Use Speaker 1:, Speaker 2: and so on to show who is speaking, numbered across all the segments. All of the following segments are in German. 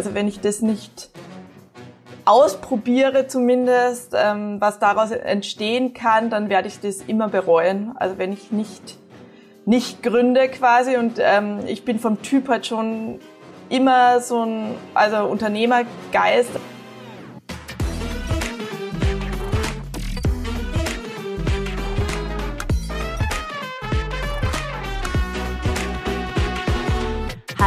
Speaker 1: also wenn ich das nicht ausprobiere zumindest, ähm, was daraus entstehen kann, dann werde ich das immer bereuen. Also wenn ich nicht nicht gründe quasi und ähm, ich bin vom Typ halt schon immer so ein also Unternehmergeist.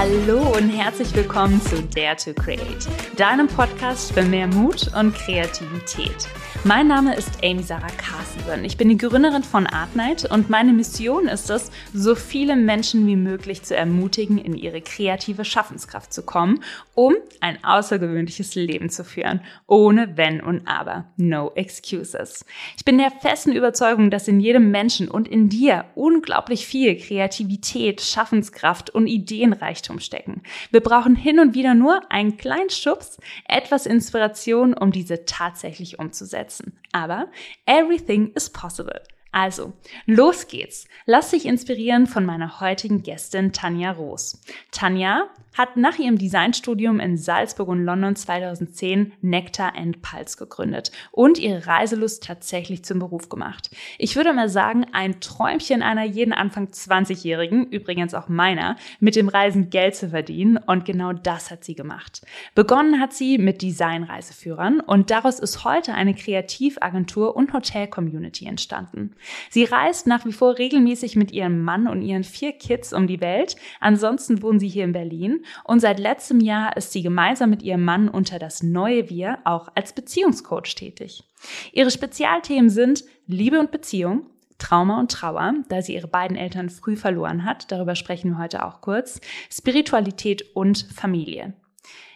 Speaker 2: Hallo und herzlich willkommen zu Dare to Create, deinem Podcast für mehr Mut und Kreativität. Mein Name ist Amy Sarah Carstensen. Ich bin die Gründerin von Artnight und meine Mission ist es, so viele Menschen wie möglich zu ermutigen, in ihre kreative Schaffenskraft zu kommen, um ein außergewöhnliches Leben zu führen, ohne Wenn und Aber. No excuses. Ich bin der festen Überzeugung, dass in jedem Menschen und in dir unglaublich viel Kreativität, Schaffenskraft und Ideenreichtum stecken. Wir brauchen hin und wieder nur einen kleinen Schubs, etwas Inspiration, um diese tatsächlich umzusetzen. Aber everything is possible. Also, los geht's. Lass dich inspirieren von meiner heutigen Gästin Tanja Roos. Tanja hat nach ihrem Designstudium in Salzburg und London 2010 Nectar and Pulse gegründet und ihre Reiselust tatsächlich zum Beruf gemacht. Ich würde mal sagen, ein Träumchen einer jeden Anfang 20-Jährigen, übrigens auch meiner, mit dem Reisen Geld zu verdienen und genau das hat sie gemacht. Begonnen hat sie mit Designreiseführern und daraus ist heute eine Kreativagentur und Hotel-Community entstanden. Sie reist nach wie vor regelmäßig mit ihrem Mann und ihren vier Kids um die Welt. Ansonsten wohnen sie hier in Berlin und seit letztem Jahr ist sie gemeinsam mit ihrem Mann unter das neue Wir auch als Beziehungscoach tätig. Ihre Spezialthemen sind Liebe und Beziehung, Trauma und Trauer, da sie ihre beiden Eltern früh verloren hat, darüber sprechen wir heute auch kurz, Spiritualität und Familie.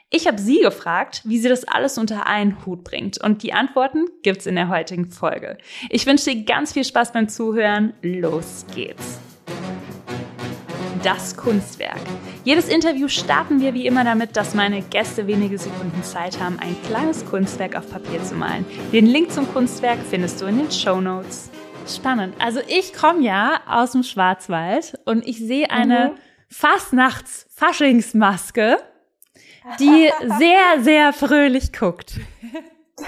Speaker 2: Ich habe sie gefragt, wie sie das alles unter einen Hut bringt und die Antworten gibt's in der heutigen Folge. Ich wünsche dir ganz viel Spaß beim Zuhören. Los geht's das Kunstwerk. Jedes Interview starten wir wie immer damit, dass meine Gäste wenige Sekunden Zeit haben, ein kleines Kunstwerk auf Papier zu malen. Den Link zum Kunstwerk findest du in den Show Notes. Spannend. Also ich komme ja aus dem Schwarzwald und ich sehe eine mhm. Fastnachts-Faschingsmaske, die sehr, sehr fröhlich guckt.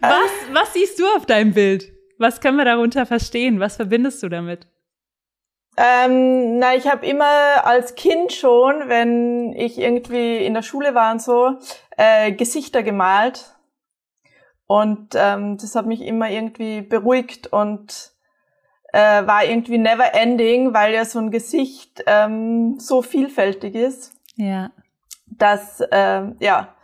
Speaker 2: was, was siehst du auf deinem Bild? Was können wir darunter verstehen? Was verbindest du damit?
Speaker 1: Ähm, na, ich habe immer als Kind schon, wenn ich irgendwie in der Schule war und so, äh, Gesichter gemalt. Und ähm, das hat mich immer irgendwie beruhigt und äh, war irgendwie never ending, weil ja so ein Gesicht ähm, so vielfältig ist.
Speaker 2: Ja.
Speaker 1: Dass, äh, ja,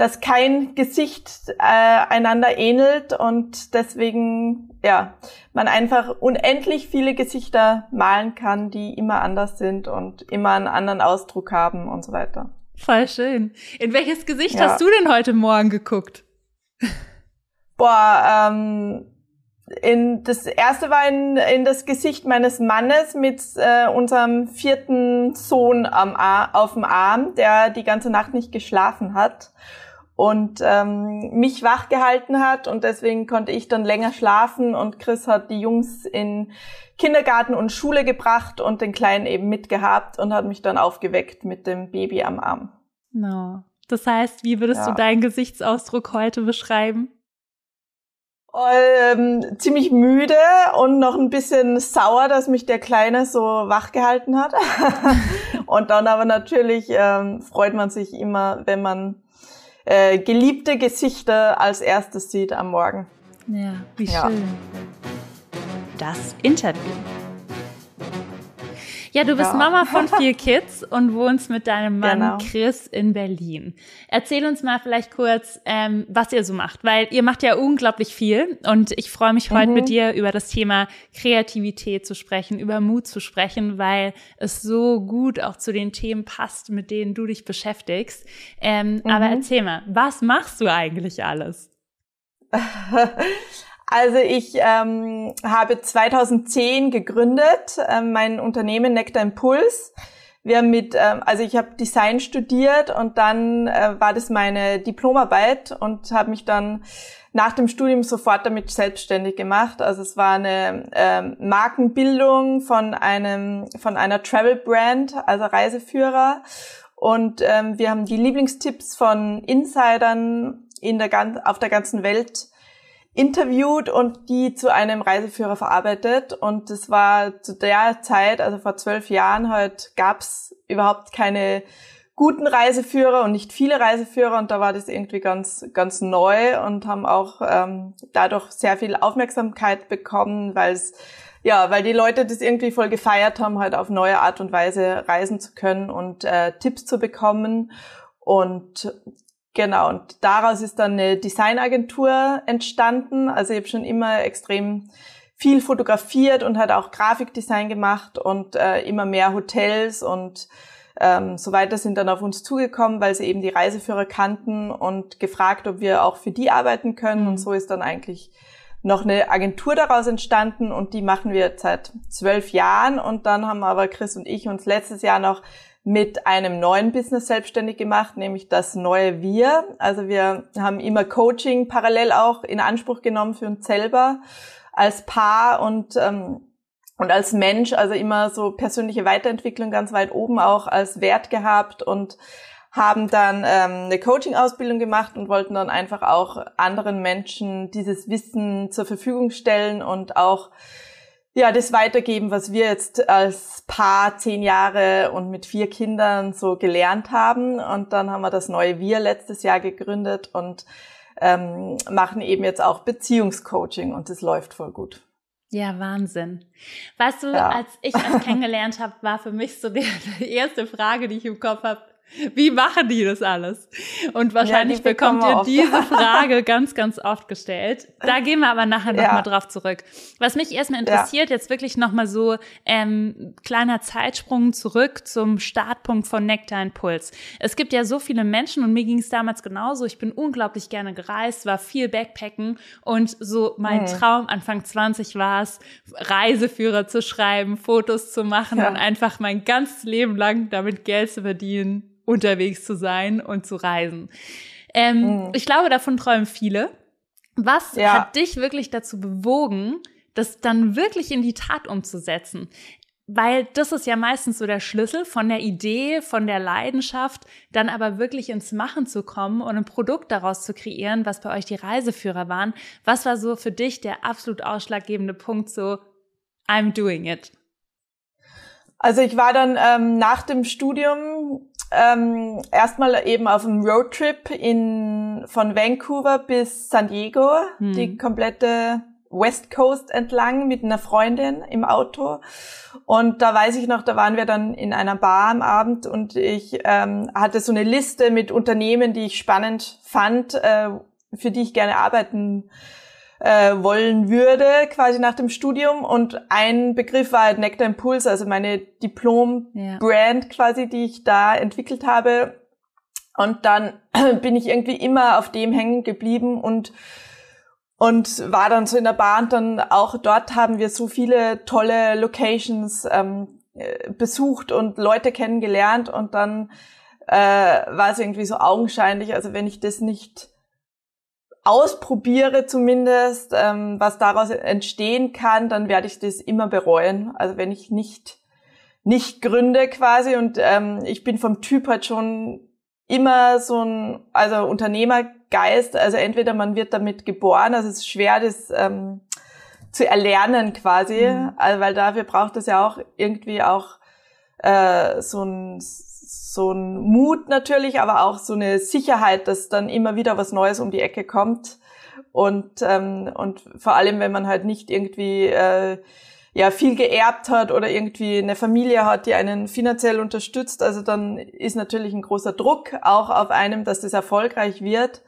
Speaker 1: dass kein Gesicht äh, einander ähnelt und deswegen ja man einfach unendlich viele Gesichter malen kann, die immer anders sind und immer einen anderen Ausdruck haben und so weiter.
Speaker 2: Voll schön. In welches Gesicht ja. hast du denn heute Morgen geguckt?
Speaker 1: Boah, ähm, in das erste war in, in das Gesicht meines Mannes mit äh, unserem vierten Sohn am auf dem Arm, der die ganze Nacht nicht geschlafen hat und ähm, mich wach gehalten hat und deswegen konnte ich dann länger schlafen und Chris hat die Jungs in Kindergarten und Schule gebracht und den Kleinen eben mitgehabt und hat mich dann aufgeweckt mit dem Baby am Arm.
Speaker 2: No. Das heißt, wie würdest ja. du deinen Gesichtsausdruck heute beschreiben?
Speaker 1: Ähm, ziemlich müde und noch ein bisschen sauer, dass mich der Kleine so wach gehalten hat. und dann aber natürlich ähm, freut man sich immer, wenn man äh, geliebte Gesichter als erstes sieht am Morgen.
Speaker 2: Ja, wie ja. schön. Das Interview. Ja, du bist ja. Mama von vier Kids und wohnst mit deinem Mann genau. Chris in Berlin. Erzähl uns mal vielleicht kurz, ähm, was ihr so macht, weil ihr macht ja unglaublich viel und ich freue mich heute mhm. mit dir über das Thema Kreativität zu sprechen, über Mut zu sprechen, weil es so gut auch zu den Themen passt, mit denen du dich beschäftigst. Ähm, mhm. Aber erzähl mal, was machst du eigentlich alles?
Speaker 1: Also ich ähm, habe 2010 gegründet, ähm, mein Unternehmen Nectar Impuls. Wir haben mit, ähm, also ich habe Design studiert und dann äh, war das meine Diplomarbeit und habe mich dann nach dem Studium sofort damit selbstständig gemacht. Also es war eine ähm, Markenbildung von einem von einer Travel Brand, also Reiseführer Und ähm, wir haben die Lieblingstipps von Insidern in der, auf der ganzen Welt interviewt und die zu einem Reiseführer verarbeitet. Und das war zu der Zeit, also vor zwölf Jahren, halt gab's überhaupt keine guten Reiseführer und nicht viele Reiseführer und da war das irgendwie ganz ganz neu und haben auch ähm, dadurch sehr viel Aufmerksamkeit bekommen, weil es ja, weil die Leute das irgendwie voll gefeiert haben, halt auf neue Art und Weise reisen zu können und äh, Tipps zu bekommen und Genau, und daraus ist dann eine Designagentur entstanden. Also ich habe schon immer extrem viel fotografiert und hat auch Grafikdesign gemacht und äh, immer mehr Hotels und ähm, so weiter sind dann auf uns zugekommen, weil sie eben die Reiseführer kannten und gefragt, ob wir auch für die arbeiten können. Und mhm. so ist dann eigentlich noch eine Agentur daraus entstanden und die machen wir seit zwölf Jahren. Und dann haben aber Chris und ich uns letztes Jahr noch mit einem neuen Business selbstständig gemacht, nämlich das neue Wir. Also wir haben immer Coaching parallel auch in Anspruch genommen für uns selber als Paar und ähm, und als Mensch, also immer so persönliche Weiterentwicklung ganz weit oben auch als Wert gehabt und haben dann ähm, eine Coaching-Ausbildung gemacht und wollten dann einfach auch anderen Menschen dieses Wissen zur Verfügung stellen und auch ja, das weitergeben, was wir jetzt als Paar zehn Jahre und mit vier Kindern so gelernt haben. Und dann haben wir das neue Wir letztes Jahr gegründet und ähm, machen eben jetzt auch Beziehungscoaching und das läuft voll gut.
Speaker 2: Ja, Wahnsinn. Weißt du, ja. als ich euch kennengelernt habe, war für mich so die, die erste Frage, die ich im Kopf habe, wie machen die das alles? Und wahrscheinlich ja, bekommt ihr diese Frage ganz, ganz oft gestellt. Da gehen wir aber nachher nochmal ja. drauf zurück. Was mich erstmal interessiert, ja. jetzt wirklich nochmal so ähm, kleiner Zeitsprung zurück zum Startpunkt von Nectar Puls. Es gibt ja so viele Menschen und mir ging es damals genauso. Ich bin unglaublich gerne gereist, war viel Backpacken und so mein mhm. Traum Anfang 20 war es, Reiseführer zu schreiben, Fotos zu machen und einfach mein ganzes Leben lang damit Geld zu verdienen unterwegs zu sein und zu reisen. Ähm, mhm. Ich glaube, davon träumen viele. Was ja. hat dich wirklich dazu bewogen, das dann wirklich in die Tat umzusetzen? Weil das ist ja meistens so der Schlüssel von der Idee, von der Leidenschaft, dann aber wirklich ins Machen zu kommen und ein Produkt daraus zu kreieren, was bei euch die Reiseführer waren. Was war so für dich der absolut ausschlaggebende Punkt, so I'm doing it?
Speaker 1: Also ich war dann ähm, nach dem Studium ähm, erstmal eben auf einem Roadtrip in von Vancouver bis San Diego, hm. die komplette West Coast entlang mit einer Freundin im Auto. Und da weiß ich noch, da waren wir dann in einer Bar am Abend und ich ähm, hatte so eine Liste mit Unternehmen, die ich spannend fand, äh, für die ich gerne arbeiten äh, wollen würde, quasi nach dem Studium. Und ein Begriff war halt Nectar Impulse, also meine Diplom-Brand ja. quasi, die ich da entwickelt habe. Und dann bin ich irgendwie immer auf dem hängen geblieben und und war dann so in der Bahn dann auch dort haben wir so viele tolle Locations ähm, äh, besucht und Leute kennengelernt und dann äh, war es irgendwie so augenscheinlich, also wenn ich das nicht ausprobiere zumindest, ähm, was daraus entstehen kann, dann werde ich das immer bereuen. Also wenn ich nicht nicht gründe quasi und ähm, ich bin vom Typ halt schon immer so ein also Unternehmergeist. Also entweder man wird damit geboren, also es ist schwer, das ähm, zu erlernen quasi, mhm. also, weil dafür braucht es ja auch irgendwie auch äh, so ein so ein Mut natürlich, aber auch so eine Sicherheit, dass dann immer wieder was Neues um die Ecke kommt. Und, ähm, und vor allem, wenn man halt nicht irgendwie äh, ja viel geerbt hat oder irgendwie eine Familie hat, die einen finanziell unterstützt, also dann ist natürlich ein großer Druck auch auf einem, dass das erfolgreich wird.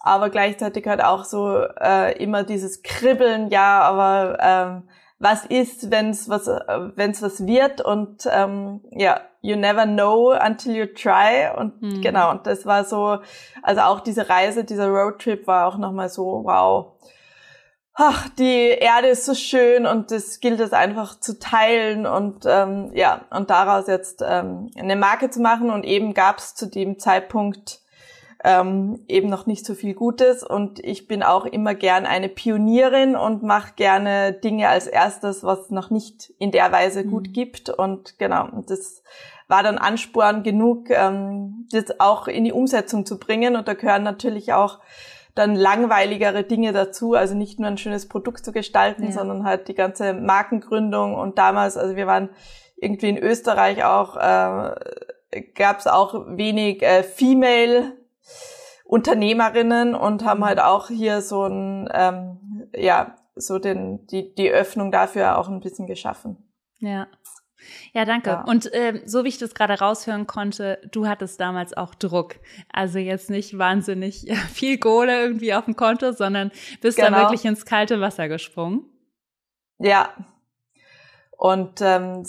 Speaker 1: Aber gleichzeitig halt auch so äh, immer dieses Kribbeln, ja, aber ähm, was ist, wenn es was, äh, wenn's was wird und ähm, ja, you never know until you try und mhm. genau, und das war so, also auch diese Reise, dieser Roadtrip war auch nochmal so, wow, ach, die Erde ist so schön und das gilt es einfach zu teilen und ähm, ja, und daraus jetzt ähm, eine Marke zu machen und eben gab es zu dem Zeitpunkt ähm, eben noch nicht so viel Gutes und ich bin auch immer gern eine Pionierin und mache gerne Dinge als erstes, was noch nicht in der Weise gut mhm. gibt und genau, das war dann Ansporn genug, ähm, das auch in die Umsetzung zu bringen. Und da gehören natürlich auch dann langweiligere Dinge dazu, also nicht nur ein schönes Produkt zu gestalten, ja. sondern halt die ganze Markengründung. Und damals, also wir waren irgendwie in Österreich auch, äh, gab es auch wenig äh, Female Unternehmerinnen und haben halt auch hier so ein, ähm, ja, so den, die, die Öffnung dafür auch ein bisschen geschaffen.
Speaker 2: Ja. Ja, danke. Ja. Und äh, so wie ich das gerade raushören konnte, du hattest damals auch Druck. Also jetzt nicht wahnsinnig viel Kohle irgendwie auf dem Konto, sondern bist genau. da wirklich ins kalte Wasser gesprungen.
Speaker 1: Ja. Und ähm,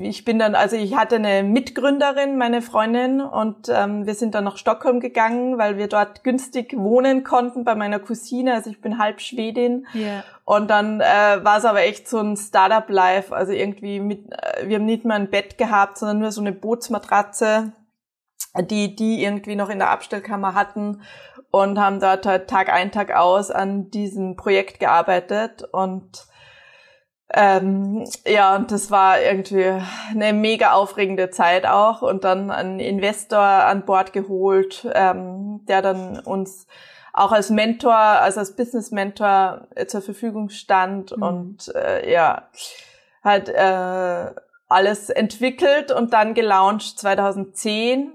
Speaker 1: ich bin dann, also ich hatte eine Mitgründerin, meine Freundin, und ähm, wir sind dann nach Stockholm gegangen, weil wir dort günstig wohnen konnten bei meiner Cousine. Also ich bin halb Schwedin. Yeah. Und dann äh, war es aber echt so ein Startup-Life. Also irgendwie mit, äh, wir haben nicht mal ein Bett gehabt, sondern nur so eine Bootsmatratze, die die irgendwie noch in der Abstellkammer hatten und haben dort halt Tag ein, Tag aus an diesem Projekt gearbeitet und ähm, ja, und das war irgendwie eine mega aufregende Zeit auch. Und dann einen Investor an Bord geholt, ähm, der dann uns auch als Mentor, also als Business Mentor äh, zur Verfügung stand mhm. und äh, ja, hat äh, alles entwickelt und dann gelauncht 2010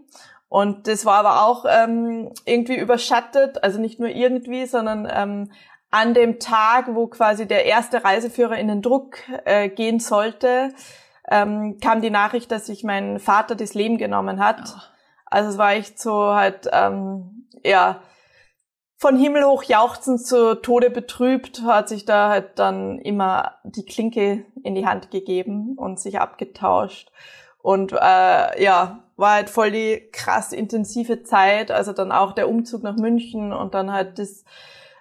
Speaker 1: und das war aber auch ähm, irgendwie überschattet, also nicht nur irgendwie, sondern ähm, an dem Tag, wo quasi der erste Reiseführer in den Druck äh, gehen sollte, ähm, kam die Nachricht, dass sich mein Vater das Leben genommen hat. Oh. Also es war echt so halt, ähm, ja, von Himmel hoch jauchzend zu Tode betrübt, hat sich da halt dann immer die Klinke in die Hand gegeben und sich abgetauscht. Und äh, ja, war halt voll die krass intensive Zeit. Also dann auch der Umzug nach München und dann halt das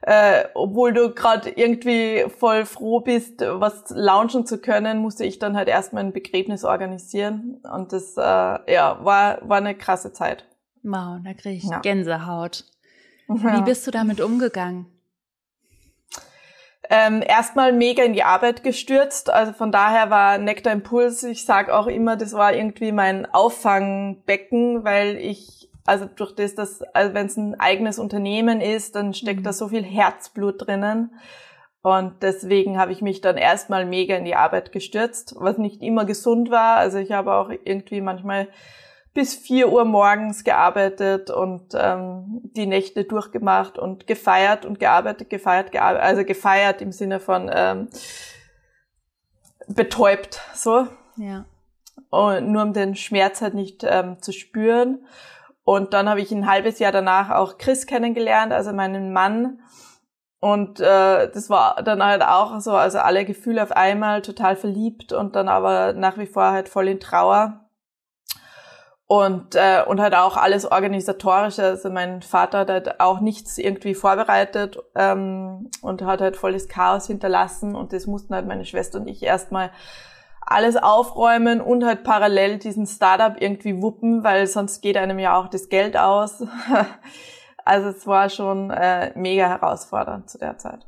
Speaker 1: äh, obwohl du gerade irgendwie voll froh bist, was launchen zu können, musste ich dann halt erstmal ein Begräbnis organisieren. Und das äh, ja, war, war eine krasse Zeit.
Speaker 2: Wow, da kriege ich ja. Gänsehaut. Ja. Wie bist du damit umgegangen?
Speaker 1: Ähm, erstmal mega in die Arbeit gestürzt. Also von daher war Nectar Impuls, ich sag auch immer, das war irgendwie mein Auffangbecken, weil ich also durch das, dass, also wenn es ein eigenes Unternehmen ist, dann steckt mhm. da so viel Herzblut drinnen. Und deswegen habe ich mich dann erstmal mega in die Arbeit gestürzt, was nicht immer gesund war. Also ich habe auch irgendwie manchmal bis vier Uhr morgens gearbeitet und ähm, die Nächte durchgemacht und gefeiert und gearbeitet, gefeiert, gearbeitet, also gefeiert im Sinne von ähm, betäubt, so. Ja. Und nur um den Schmerz halt nicht ähm, zu spüren. Und dann habe ich ein halbes Jahr danach auch Chris kennengelernt, also meinen Mann. Und äh, das war dann halt auch so, also alle Gefühle auf einmal, total verliebt und dann aber nach wie vor halt voll in Trauer. Und, äh, und halt auch alles organisatorische. Also mein Vater hat halt auch nichts irgendwie vorbereitet ähm, und hat halt volles Chaos hinterlassen. Und das mussten halt meine Schwester und ich erstmal alles aufräumen und halt parallel diesen Startup irgendwie wuppen, weil sonst geht einem ja auch das Geld aus. also es war schon äh, mega herausfordernd zu der Zeit.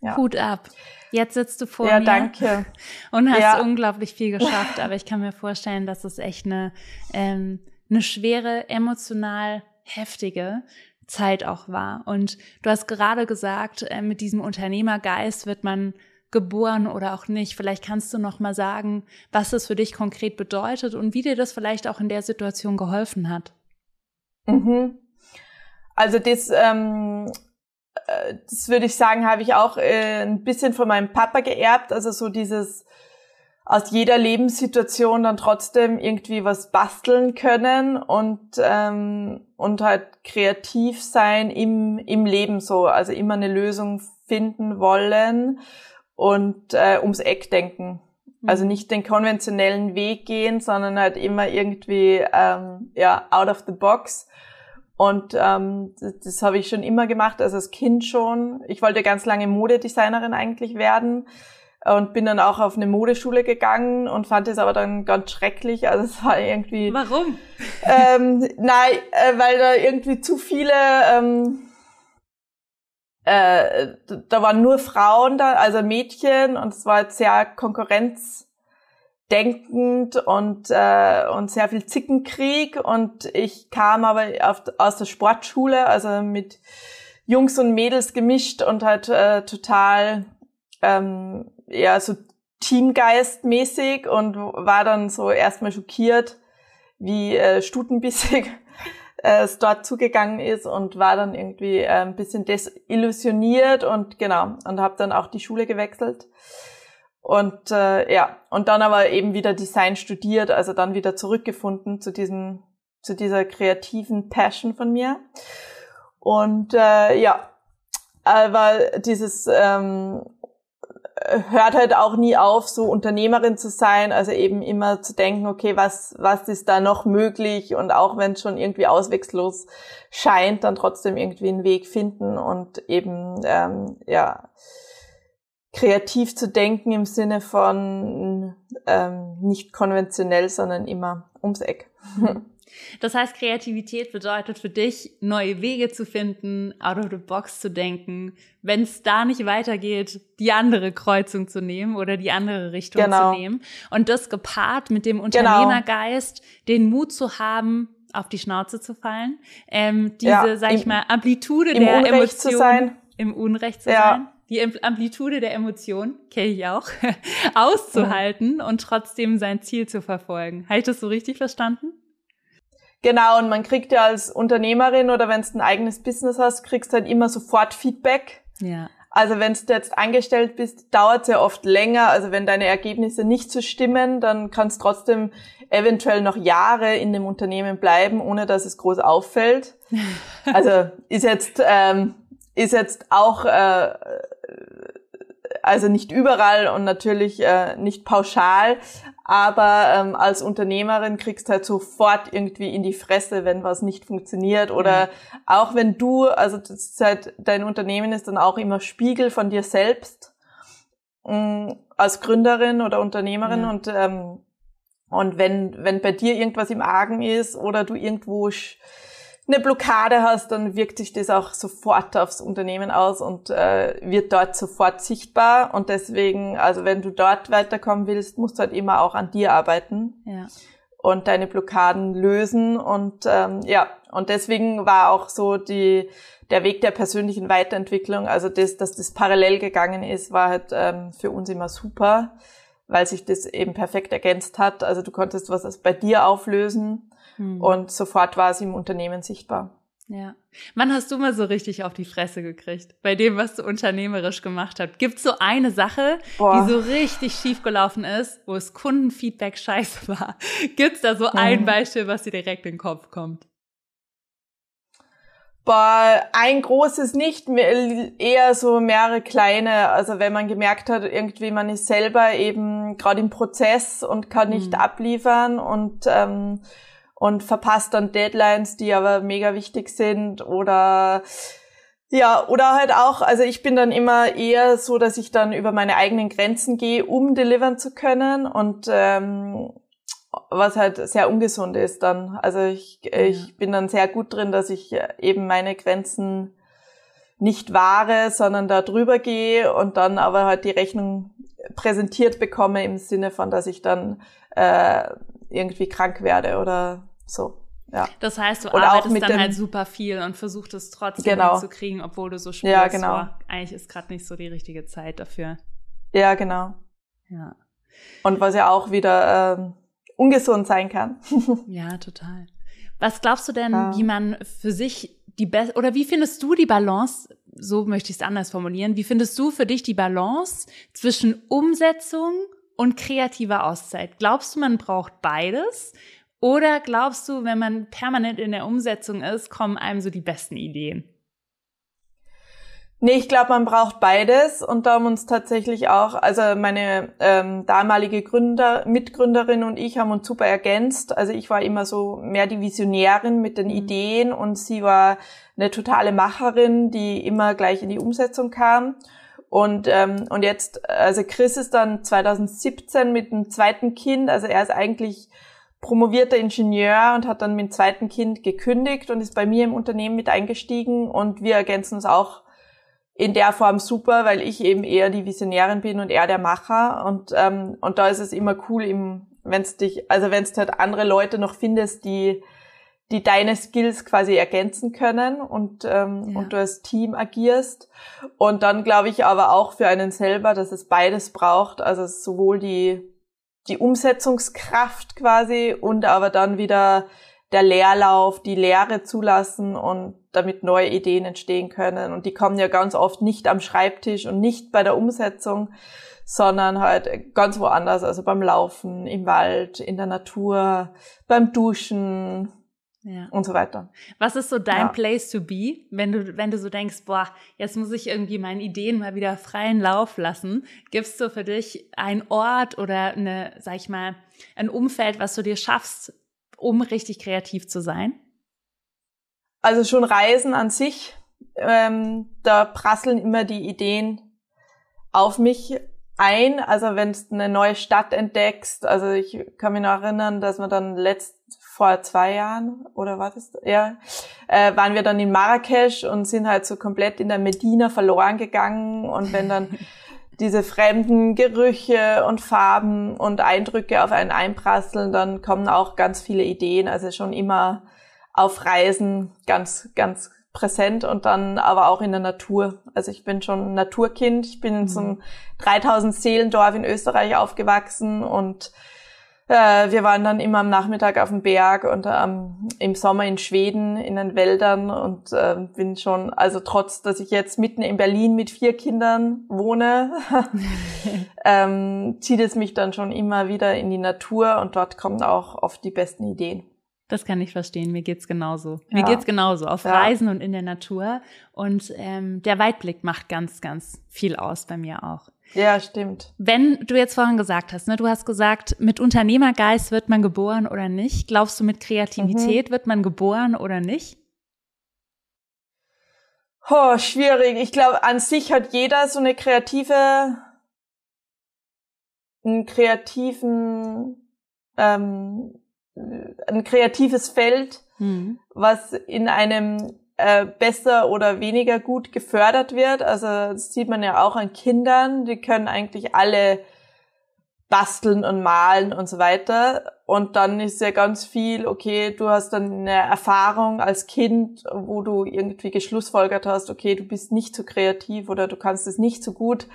Speaker 2: Ja. Hut ab. Jetzt sitzt du vor
Speaker 1: ja,
Speaker 2: mir
Speaker 1: danke.
Speaker 2: und hast ja. unglaublich viel geschafft, aber ich kann mir vorstellen, dass es echt eine, ähm, eine schwere, emotional heftige Zeit auch war. Und du hast gerade gesagt, äh, mit diesem Unternehmergeist wird man geboren oder auch nicht. Vielleicht kannst du noch mal sagen, was das für dich konkret bedeutet und wie dir das vielleicht auch in der Situation geholfen hat.
Speaker 1: Mhm. Also das, ähm, äh, das würde ich sagen, habe ich auch äh, ein bisschen von meinem Papa geerbt. Also so dieses aus jeder Lebenssituation dann trotzdem irgendwie was basteln können und ähm, und halt kreativ sein im im Leben so, also immer eine Lösung finden wollen und äh, ums Eck denken. Mhm. Also nicht den konventionellen Weg gehen, sondern halt immer irgendwie ähm, ja out of the box. Und ähm, das, das habe ich schon immer gemacht, also als Kind schon. Ich wollte ganz lange Modedesignerin eigentlich werden und bin dann auch auf eine Modeschule gegangen und fand es aber dann ganz schrecklich. Also es war irgendwie.
Speaker 2: Warum?
Speaker 1: Ähm, nein, äh, weil da irgendwie zu viele ähm, äh, da waren nur Frauen da, also Mädchen und es war sehr Konkurrenz denkend und, äh, und sehr viel Zickenkrieg. Und ich kam aber auf, aus der Sportschule, also mit Jungs und Mädels gemischt und halt äh, total ähm, ja so Teamgeist-mäßig und war dann so erstmal schockiert, wie äh, stutenbissig äh, es dort zugegangen ist und war dann irgendwie äh, ein bisschen desillusioniert und genau und habe dann auch die Schule gewechselt. Und äh, ja und dann aber eben wieder Design studiert, also dann wieder zurückgefunden zu diesem zu dieser kreativen Passion von mir. Und äh, ja, aber dieses ähm, hört halt auch nie auf, so Unternehmerin zu sein, also eben immer zu denken, okay, was, was ist da noch möglich und auch wenn es schon irgendwie ausweglos scheint, dann trotzdem irgendwie einen Weg finden und eben, ähm, ja, kreativ zu denken im Sinne von ähm, nicht konventionell, sondern immer ums Eck.
Speaker 2: Das heißt, Kreativität bedeutet für dich, neue Wege zu finden, out of the box zu denken, wenn es da nicht weitergeht, die andere Kreuzung zu nehmen oder die andere Richtung genau. zu nehmen. Und das gepaart mit dem genau. Unternehmergeist, genau. den Mut zu haben, auf die Schnauze zu fallen, ähm, diese, ja, sag ich mal, Amplitude der Emotionen, im Unrecht zu ja. sein die Amplitude der Emotionen, kenne ich auch, auszuhalten und trotzdem sein Ziel zu verfolgen. Habe ich das so richtig verstanden?
Speaker 1: Genau, und man kriegt ja als Unternehmerin oder wenn du ein eigenes Business hast, kriegst du halt immer sofort Feedback. Ja. Also wenn du jetzt angestellt bist, dauert es ja oft länger. Also wenn deine Ergebnisse nicht so stimmen, dann kannst trotzdem eventuell noch Jahre in dem Unternehmen bleiben, ohne dass es groß auffällt. Also ist jetzt ähm, ist jetzt auch äh, also nicht überall und natürlich äh, nicht pauschal, aber ähm, als Unternehmerin kriegst halt sofort irgendwie in die Fresse, wenn was nicht funktioniert oder mhm. auch wenn du, also das ist halt, dein Unternehmen ist dann auch immer Spiegel von dir selbst ähm, als Gründerin oder Unternehmerin mhm. und ähm, und wenn wenn bei dir irgendwas im Argen ist oder du irgendwo eine Blockade hast, dann wirkt sich das auch sofort aufs Unternehmen aus und äh, wird dort sofort sichtbar. Und deswegen, also wenn du dort weiterkommen willst, musst du halt immer auch an dir arbeiten ja. und deine Blockaden lösen. Und ähm, ja, und deswegen war auch so die der Weg der persönlichen Weiterentwicklung, also das, dass das parallel gegangen ist, war halt ähm, für uns immer super, weil sich das eben perfekt ergänzt hat. Also du konntest was bei dir auflösen hm. Und sofort war sie im Unternehmen sichtbar.
Speaker 2: Ja. Wann hast du mal so richtig auf die Fresse gekriegt bei dem, was du unternehmerisch gemacht hast? Gibt so eine Sache, Boah. die so richtig schief gelaufen ist, wo es Kundenfeedback scheiße war? Gibt's da so hm. ein Beispiel, was dir direkt in den Kopf kommt?
Speaker 1: Boah, ein großes nicht, eher so mehrere kleine. Also wenn man gemerkt hat, irgendwie man ist selber eben gerade im Prozess und kann nicht hm. abliefern und ähm, und verpasst dann Deadlines, die aber mega wichtig sind oder ja, oder halt auch, also ich bin dann immer eher so, dass ich dann über meine eigenen Grenzen gehe, um delivern zu können und ähm, was halt sehr ungesund ist dann. Also ich, ja. ich bin dann sehr gut drin, dass ich eben meine Grenzen nicht wahre, sondern da drüber gehe und dann aber halt die Rechnung präsentiert bekomme im Sinne von, dass ich dann äh, irgendwie krank werde oder so. Ja.
Speaker 2: Das heißt, du Oder arbeitest dann halt super viel und versuchst es trotzdem genau. hinzukriegen, obwohl du so spürst, ja, genau. Oh, eigentlich ist gerade nicht so die richtige Zeit dafür.
Speaker 1: Ja, genau. Ja. Und was ja auch wieder ähm, ungesund sein kann.
Speaker 2: ja, total. Was glaubst du denn, ja. wie man für sich die beste oder wie findest du die Balance? So möchte ich es anders formulieren. Wie findest du für dich die Balance zwischen Umsetzung und kreativer Auszeit? Glaubst du, man braucht beides? Oder glaubst du, wenn man permanent in der Umsetzung ist, kommen einem so die besten Ideen?
Speaker 1: Nee, ich glaube, man braucht beides und da haben uns tatsächlich auch, also meine ähm, damalige Gründer, Mitgründerin und ich haben uns super ergänzt. Also ich war immer so mehr die Visionärin mit den mhm. Ideen und sie war eine totale Macherin, die immer gleich in die Umsetzung kam. Und, ähm, und jetzt, also Chris ist dann 2017 mit dem zweiten Kind, also er ist eigentlich promovierter Ingenieur und hat dann mit dem zweiten Kind gekündigt und ist bei mir im Unternehmen mit eingestiegen und wir ergänzen uns auch in der Form super, weil ich eben eher die Visionärin bin und er der Macher. Und, ähm, und da ist es immer cool, wenn es dich, also wenn es halt andere Leute noch findest, die die deine Skills quasi ergänzen können und, ähm, ja. und du als Team agierst. Und dann glaube ich aber auch für einen selber, dass es beides braucht, also sowohl die, die Umsetzungskraft quasi und aber dann wieder der Leerlauf, die Lehre zulassen und damit neue Ideen entstehen können. Und die kommen ja ganz oft nicht am Schreibtisch und nicht bei der Umsetzung, sondern halt ganz woanders, also beim Laufen, im Wald, in der Natur, beim Duschen, ja. und so weiter.
Speaker 2: Was ist so dein ja. Place to be, wenn du, wenn du so denkst, boah, jetzt muss ich irgendwie meine Ideen mal wieder freien Lauf lassen? Gibst du für dich einen Ort oder eine, sag ich mal, ein Umfeld, was du dir schaffst, um richtig kreativ zu sein?
Speaker 1: Also schon Reisen an sich, ähm, da prasseln immer die Ideen auf mich ein. Also wenn du eine neue Stadt entdeckst, also ich kann mich noch erinnern, dass wir dann letzt vor zwei Jahren oder war das ja äh, waren wir dann in Marrakesch und sind halt so komplett in der Medina verloren gegangen und wenn dann diese fremden Gerüche und Farben und Eindrücke auf einen einprasseln, dann kommen auch ganz viele Ideen. Also schon immer auf Reisen ganz, ganz präsent und dann aber auch in der Natur. Also ich bin schon ein Naturkind. Ich bin in so einem 3000 Seelendorf in Österreich aufgewachsen und äh, wir waren dann immer am Nachmittag auf dem Berg und ähm, im Sommer in Schweden in den Wäldern und äh, bin schon, also trotz, dass ich jetzt mitten in Berlin mit vier Kindern wohne, ähm, zieht es mich dann schon immer wieder in die Natur und dort kommen auch oft die besten Ideen.
Speaker 2: Das kann ich verstehen. Mir geht's genauso. Ja. Mir geht's genauso. Auf ja. Reisen und in der Natur. Und ähm, der Weitblick macht ganz, ganz viel aus bei mir auch.
Speaker 1: Ja, stimmt.
Speaker 2: Wenn du jetzt vorhin gesagt hast, ne, du hast gesagt, mit Unternehmergeist wird man geboren oder nicht. Glaubst du, mit Kreativität mhm. wird man geboren oder nicht?
Speaker 1: Oh, schwierig. Ich glaube, an sich hat jeder so eine kreative, einen kreativen, ähm, ein kreatives Feld, mhm. was in einem äh, besser oder weniger gut gefördert wird. Also das sieht man ja auch an Kindern, die können eigentlich alle basteln und malen und so weiter. Und dann ist ja ganz viel, okay, du hast dann eine Erfahrung als Kind, wo du irgendwie geschlussfolgert hast, okay, du bist nicht so kreativ oder du kannst es nicht so gut,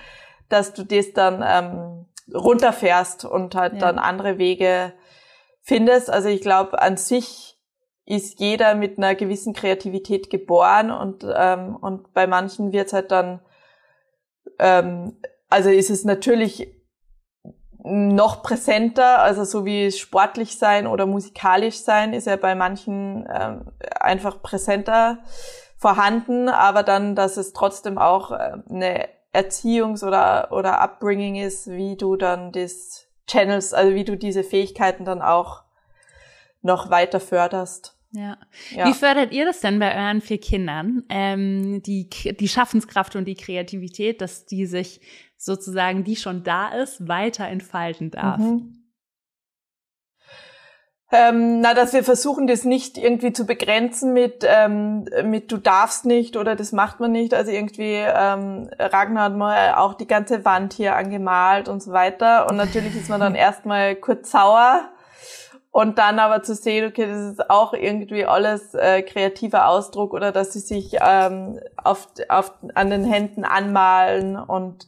Speaker 1: dass du das dann ähm, runterfährst und halt ja. dann andere Wege findest. Also ich glaube, an sich ist jeder mit einer gewissen Kreativität geboren und, ähm, und bei manchen wird es halt dann, ähm, also ist es natürlich noch präsenter, also so wie sportlich sein oder musikalisch sein, ist ja bei manchen ähm, einfach präsenter vorhanden, aber dann, dass es trotzdem auch äh, eine Erziehungs- oder, oder Upbringing ist, wie du dann das Channels, also wie du diese Fähigkeiten dann auch noch weiter förderst.
Speaker 2: Ja. ja. Wie fördert ihr das denn bei euren vier Kindern? Ähm, die, die Schaffenskraft und die Kreativität, dass die sich sozusagen, die schon da ist, weiter entfalten darf? Mhm.
Speaker 1: Ähm, na, dass wir versuchen, das nicht irgendwie zu begrenzen mit, ähm, mit du darfst nicht oder das macht man nicht. Also irgendwie, ähm, Ragnar hat mal auch die ganze Wand hier angemalt und so weiter. Und natürlich ist man dann erstmal kurz sauer und dann aber zu sehen, okay, das ist auch irgendwie alles äh, kreativer Ausdruck oder dass sie sich ähm, auf, auf, an den Händen anmalen und,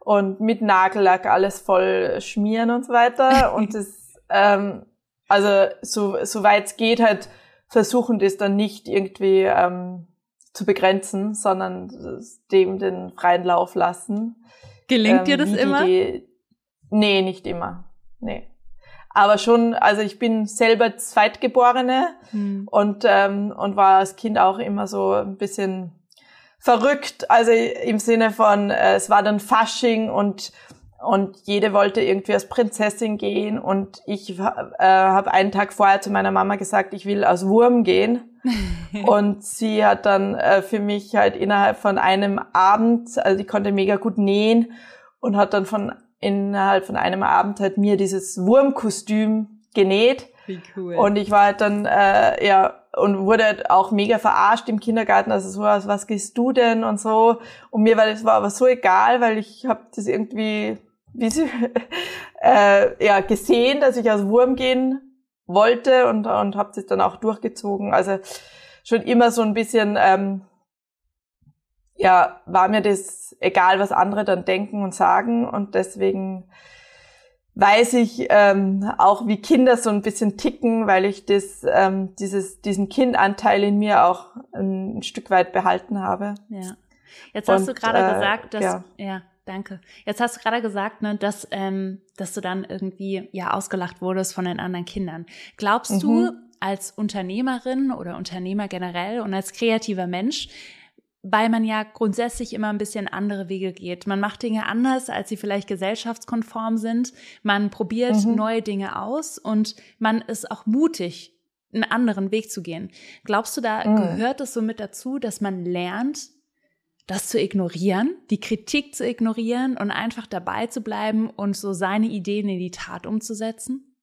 Speaker 1: und mit Nagellack alles voll schmieren und so weiter. Und das, ähm, also so, so weit es geht, halt versuchen das dann nicht irgendwie ähm, zu begrenzen, sondern dem den freien Lauf lassen.
Speaker 2: Gelingt ähm, dir das immer? Die,
Speaker 1: nee, nicht immer. Nee. Aber schon, also ich bin selber Zweitgeborene mhm. und, ähm, und war als Kind auch immer so ein bisschen verrückt. Also im Sinne von, äh, es war dann Fasching und und jede wollte irgendwie als Prinzessin gehen und ich äh, habe einen Tag vorher zu meiner Mama gesagt, ich will als Wurm gehen. und sie hat dann äh, für mich halt innerhalb von einem Abend, also die konnte mega gut nähen und hat dann von innerhalb von einem Abend halt mir dieses Wurmkostüm genäht. Wie cool. Und ich war halt dann, äh, ja, und wurde auch mega verarscht im Kindergarten, also so, was, was gehst du denn und so. Und mir war das war aber so egal, weil ich habe das irgendwie wie sie, äh, ja, gesehen, dass ich aus Wurm gehen wollte und, und habe das dann auch durchgezogen. Also schon immer so ein bisschen, ähm, ja, war mir das egal, was andere dann denken und sagen und deswegen weiß ich ähm, auch, wie Kinder so ein bisschen ticken, weil ich das, ähm, dieses, diesen Kindanteil in mir auch ein, Stück weit behalten habe.
Speaker 2: Ja. Jetzt hast und, du gerade äh, gesagt, dass ja. ja. Danke. Jetzt hast du gerade gesagt, ne, dass, ähm, dass du dann irgendwie ja ausgelacht wurdest von den anderen Kindern. Glaubst mhm. du als Unternehmerin oder Unternehmer generell und als kreativer Mensch, weil man ja grundsätzlich immer ein bisschen andere Wege geht. Man macht Dinge anders, als sie vielleicht gesellschaftskonform sind. Man probiert mhm. neue Dinge aus und man ist auch mutig, einen anderen Weg zu gehen. Glaubst du, da mhm. gehört es so mit dazu, dass man lernt, das zu ignorieren, die Kritik zu ignorieren und einfach dabei zu bleiben und so seine Ideen in die Tat umzusetzen?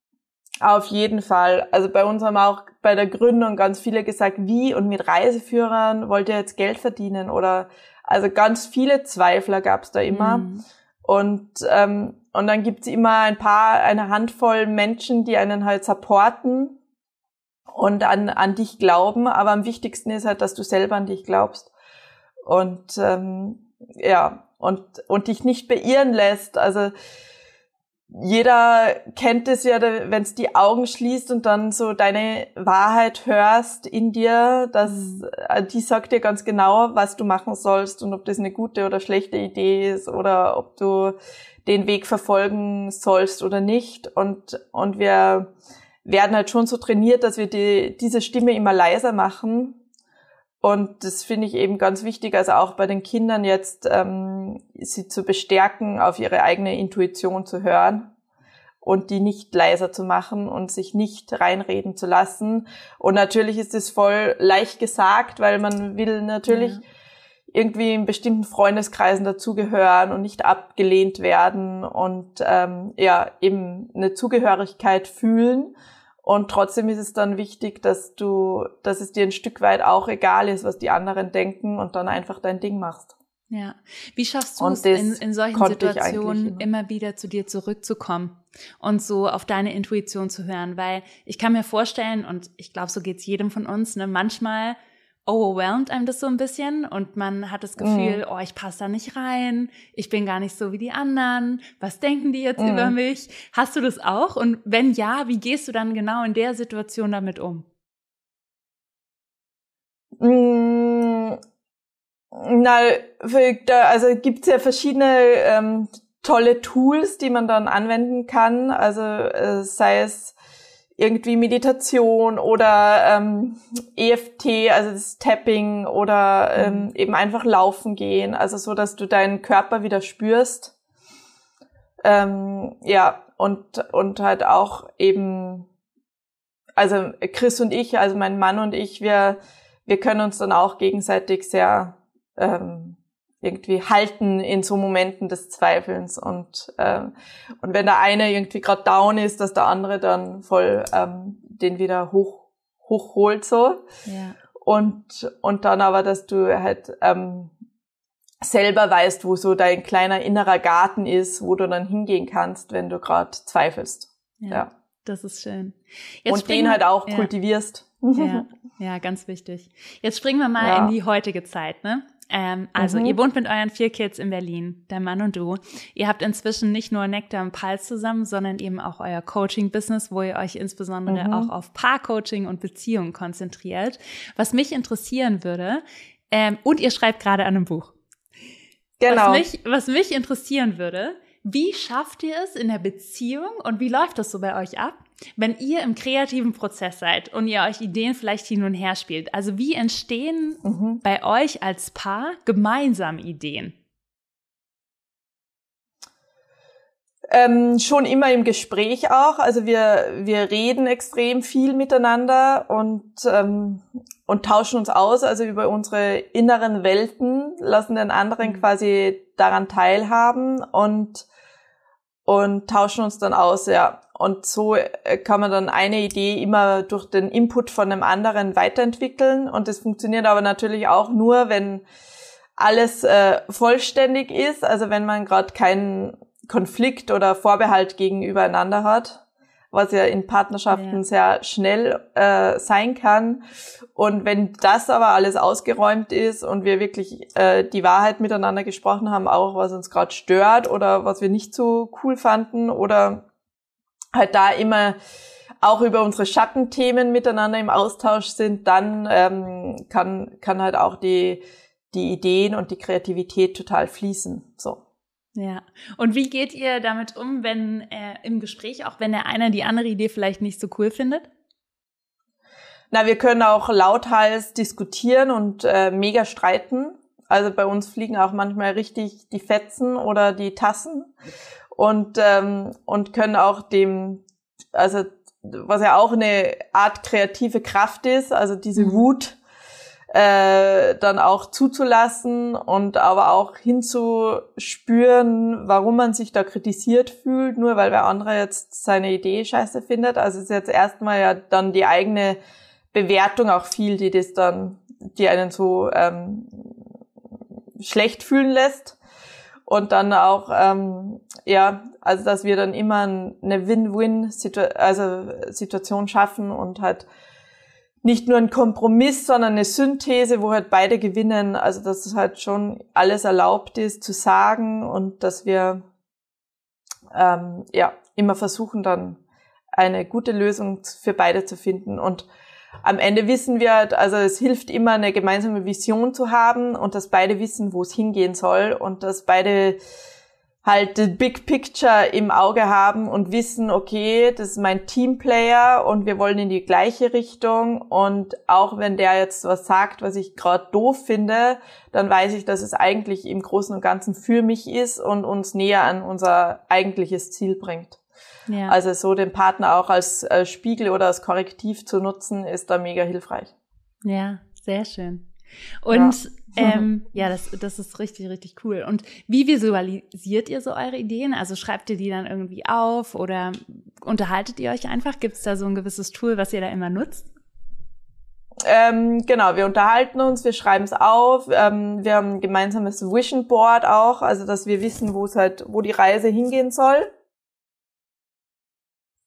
Speaker 1: Auf jeden Fall. Also bei uns haben auch bei der Gründung ganz viele gesagt, wie und mit Reiseführern wollt ihr jetzt Geld verdienen oder also ganz viele Zweifler gab es da immer. Mhm. Und, ähm, und dann gibt's immer ein paar, eine Handvoll Menschen, die einen halt supporten und an, an dich glauben. Aber am wichtigsten ist halt, dass du selber an dich glaubst. Und ähm, ja, und, und dich nicht beirren lässt. Also jeder kennt es ja, wenn es die Augen schließt und dann so deine Wahrheit hörst in dir, dass äh, die sagt dir ganz genau, was du machen sollst und ob das eine gute oder schlechte Idee ist oder ob du den Weg verfolgen sollst oder nicht. Und, und wir werden halt schon so trainiert, dass wir die, diese Stimme immer leiser machen und das finde ich eben ganz wichtig, also auch bei den Kindern jetzt, ähm, sie zu bestärken, auf ihre eigene Intuition zu hören und die nicht leiser zu machen und sich nicht reinreden zu lassen. Und natürlich ist es voll leicht gesagt, weil man will natürlich ja. irgendwie in bestimmten Freundeskreisen dazugehören und nicht abgelehnt werden und ähm, ja eben eine Zugehörigkeit fühlen. Und trotzdem ist es dann wichtig, dass du, dass es dir ein Stück weit auch egal ist, was die anderen denken und dann einfach dein Ding machst.
Speaker 2: Ja. Wie schaffst du es in, in solchen Situationen immer wieder zu dir zurückzukommen und so auf deine Intuition zu hören? Weil ich kann mir vorstellen, und ich glaube, so geht's jedem von uns, ne, manchmal overwhelmed einem das so ein bisschen und man hat das Gefühl, mm. oh, ich passe da nicht rein, ich bin gar nicht so wie die anderen, was denken die jetzt mm. über mich? Hast du das auch? Und wenn ja, wie gehst du dann genau in der Situation damit um?
Speaker 1: Mm, na, also gibt's ja verschiedene ähm, tolle Tools, die man dann anwenden kann. Also äh, sei es irgendwie Meditation oder ähm, EFT, also das Tapping oder ähm, mhm. eben einfach laufen gehen, also so, dass du deinen Körper wieder spürst. Ähm, ja, und, und halt auch eben, also Chris und ich, also mein Mann und ich, wir, wir können uns dann auch gegenseitig sehr ähm, irgendwie halten in so Momenten des Zweifelns und ähm, und wenn der eine irgendwie gerade down ist, dass der andere dann voll ähm, den wieder hoch hochholt so ja. und und dann aber, dass du halt ähm, selber weißt, wo so dein kleiner innerer Garten ist, wo du dann hingehen kannst, wenn du gerade zweifelst. Ja, ja,
Speaker 2: das ist schön.
Speaker 1: Jetzt und den halt auch ja. kultivierst.
Speaker 2: Ja, ja, ganz wichtig. Jetzt springen wir mal ja. in die heutige Zeit, ne? Ähm, also, mhm. ihr wohnt mit euren vier Kids in Berlin, der Mann und du. Ihr habt inzwischen nicht nur Nektar und Pals zusammen, sondern eben auch euer Coaching-Business, wo ihr euch insbesondere mhm. auch auf Paar-Coaching und Beziehungen konzentriert. Was mich interessieren würde, ähm, und ihr schreibt gerade an einem Buch. Genau. Was mich, was mich interessieren würde, wie schafft ihr es in der Beziehung und wie läuft das so bei euch ab? Wenn ihr im kreativen Prozess seid und ihr euch Ideen vielleicht hin und her spielt, also wie entstehen mhm. bei euch als Paar gemeinsam Ideen?
Speaker 1: Ähm, schon immer im Gespräch auch. Also wir, wir reden extrem viel miteinander und, ähm, und tauschen uns aus, also über unsere inneren Welten, lassen den anderen mhm. quasi daran teilhaben und, und tauschen uns dann aus, ja. Und so äh, kann man dann eine Idee immer durch den Input von einem anderen weiterentwickeln. Und das funktioniert aber natürlich auch nur, wenn alles äh, vollständig ist, also wenn man gerade keinen Konflikt oder Vorbehalt gegenübereinander hat, was ja in Partnerschaften ja. sehr schnell äh, sein kann. Und wenn das aber alles ausgeräumt ist und wir wirklich äh, die Wahrheit miteinander gesprochen haben, auch was uns gerade stört oder was wir nicht so cool fanden oder halt da immer auch über unsere Schattenthemen miteinander im Austausch sind, dann ähm, kann, kann halt auch die, die Ideen und die Kreativität total fließen. So.
Speaker 2: Ja. Und wie geht ihr damit um, wenn äh, im Gespräch, auch wenn der eine die andere Idee vielleicht nicht so cool findet?
Speaker 1: Na, wir können auch lauthals diskutieren und äh, mega streiten. Also bei uns fliegen auch manchmal richtig die Fetzen oder die Tassen und ähm, und können auch dem, also was ja auch eine Art kreative Kraft ist, also diese mhm. Wut äh, dann auch zuzulassen und aber auch hinzuspüren, warum man sich da kritisiert fühlt, nur weil der andere jetzt seine Idee scheiße findet. Also es ist jetzt erstmal ja dann die eigene Bewertung auch viel, die das dann, die einen so ähm, schlecht fühlen lässt. Und dann auch, ähm, ja, also dass wir dann immer eine Win-Win-Situation also Situation schaffen und halt nicht nur ein Kompromiss, sondern eine Synthese, wo halt beide gewinnen. Also dass es halt schon alles erlaubt ist zu sagen und dass wir ähm, ja immer versuchen dann eine gute Lösung für beide zu finden. Und am Ende wissen wir, halt, also es hilft immer eine gemeinsame Vision zu haben und dass beide wissen, wo es hingehen soll und dass beide halt the big picture im Auge haben und wissen, okay, das ist mein Teamplayer und wir wollen in die gleiche Richtung und auch wenn der jetzt was sagt, was ich gerade doof finde, dann weiß ich, dass es eigentlich im Großen und Ganzen für mich ist und uns näher an unser eigentliches Ziel bringt. Ja. Also so den Partner auch als äh, Spiegel oder als Korrektiv zu nutzen, ist da mega hilfreich.
Speaker 2: Ja, sehr schön. Und ja, ähm, ja das, das ist richtig, richtig cool. Und wie visualisiert ihr so eure Ideen? Also schreibt ihr die dann irgendwie auf oder unterhaltet ihr euch einfach? Gibt es da so ein gewisses Tool, was ihr da immer nutzt?
Speaker 1: Ähm, genau, wir unterhalten uns, wir schreiben es auf, ähm, wir haben ein gemeinsames Vision Board auch, also dass wir wissen, wo es halt, wo die Reise hingehen soll.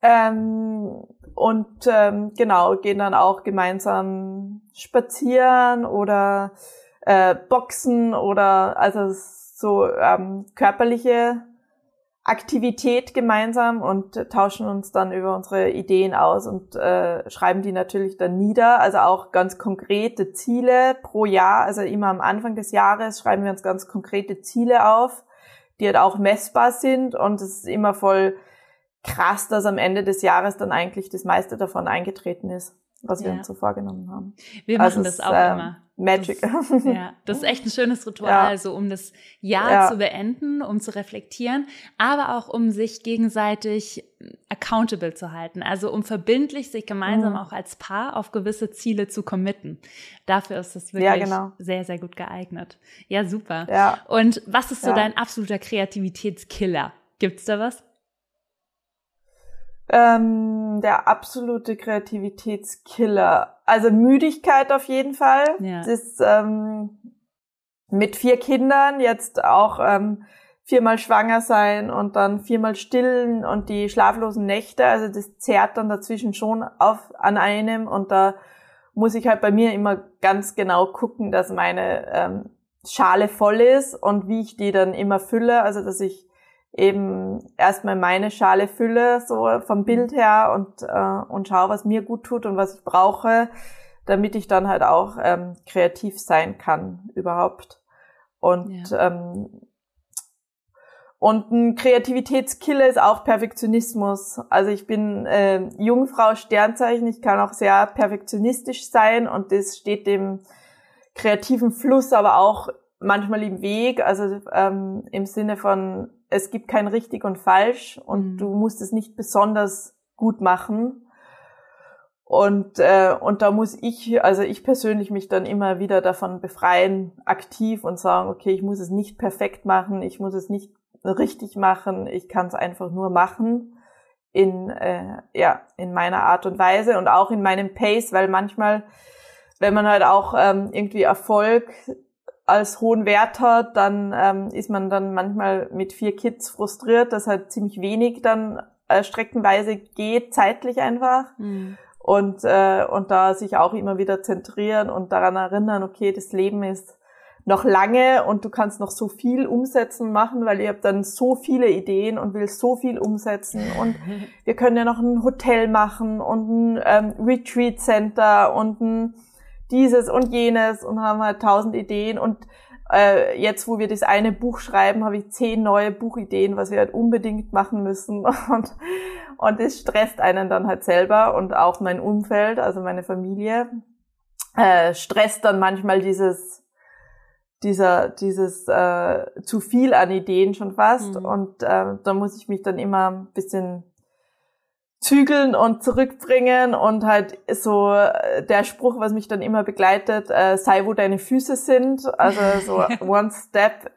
Speaker 1: Ähm, und ähm, genau, gehen dann auch gemeinsam spazieren oder äh, boxen oder also so ähm, körperliche Aktivität gemeinsam und tauschen uns dann über unsere Ideen aus und äh, schreiben die natürlich dann nieder. Also auch ganz konkrete Ziele pro Jahr. Also immer am Anfang des Jahres schreiben wir uns ganz konkrete Ziele auf, die halt auch messbar sind und es ist immer voll krass, dass am Ende des Jahres dann eigentlich das meiste davon eingetreten ist, was wir uns so vorgenommen haben.
Speaker 2: Wir machen also das auch ähm, immer.
Speaker 1: Magic.
Speaker 2: Das, ja, das ist echt ein schönes Ritual, ja. so um das Jahr ja. zu beenden, um zu reflektieren, aber auch um sich gegenseitig accountable zu halten, also um verbindlich sich gemeinsam mhm. auch als Paar auf gewisse Ziele zu committen. Dafür ist es wirklich ja, genau. sehr, sehr gut geeignet. Ja, super. Ja. Und was ist so dein absoluter Kreativitätskiller? Gibt's da was?
Speaker 1: Ähm, der absolute Kreativitätskiller. Also Müdigkeit auf jeden Fall. Ja. Das ähm, mit vier Kindern jetzt auch ähm, viermal schwanger sein und dann viermal stillen und die schlaflosen Nächte. Also das zerrt dann dazwischen schon auf an einem und da muss ich halt bei mir immer ganz genau gucken, dass meine ähm, Schale voll ist und wie ich die dann immer fülle. Also dass ich eben erstmal meine Schale fülle, so vom Bild her und, äh, und schaue, was mir gut tut und was ich brauche, damit ich dann halt auch ähm, kreativ sein kann überhaupt. Und ja. ähm, und ein Kreativitätskiller ist auch Perfektionismus. Also ich bin äh, Jungfrau Sternzeichen, ich kann auch sehr perfektionistisch sein und das steht dem kreativen Fluss aber auch manchmal im Weg, also ähm, im Sinne von es gibt kein richtig und falsch und mhm. du musst es nicht besonders gut machen. Und, äh, und da muss ich, also ich persönlich mich dann immer wieder davon befreien, aktiv und sagen, okay, ich muss es nicht perfekt machen, ich muss es nicht richtig machen, ich kann es einfach nur machen in, äh, ja, in meiner Art und Weise und auch in meinem Pace, weil manchmal, wenn man halt auch ähm, irgendwie Erfolg als hohen Wert hat, dann ähm, ist man dann manchmal mit vier Kids frustriert, dass halt ziemlich wenig dann äh, streckenweise geht, zeitlich einfach. Mhm. Und, äh, und da sich auch immer wieder zentrieren und daran erinnern, okay, das Leben ist noch lange und du kannst noch so viel umsetzen machen, weil ihr habt dann so viele Ideen und willst so viel umsetzen und wir können ja noch ein Hotel machen und ein ähm, Retreat Center und ein dieses und jenes und haben halt tausend Ideen und äh, jetzt, wo wir das eine Buch schreiben, habe ich zehn neue Buchideen, was wir halt unbedingt machen müssen und und das stresst einen dann halt selber und auch mein Umfeld, also meine Familie, äh, stresst dann manchmal dieses dieser, dieses äh, zu viel an Ideen schon fast. Mhm. Und äh, da muss ich mich dann immer ein bisschen zügeln und zurückbringen und halt so äh, der Spruch, was mich dann immer begleitet, äh, sei wo deine Füße sind, also so one step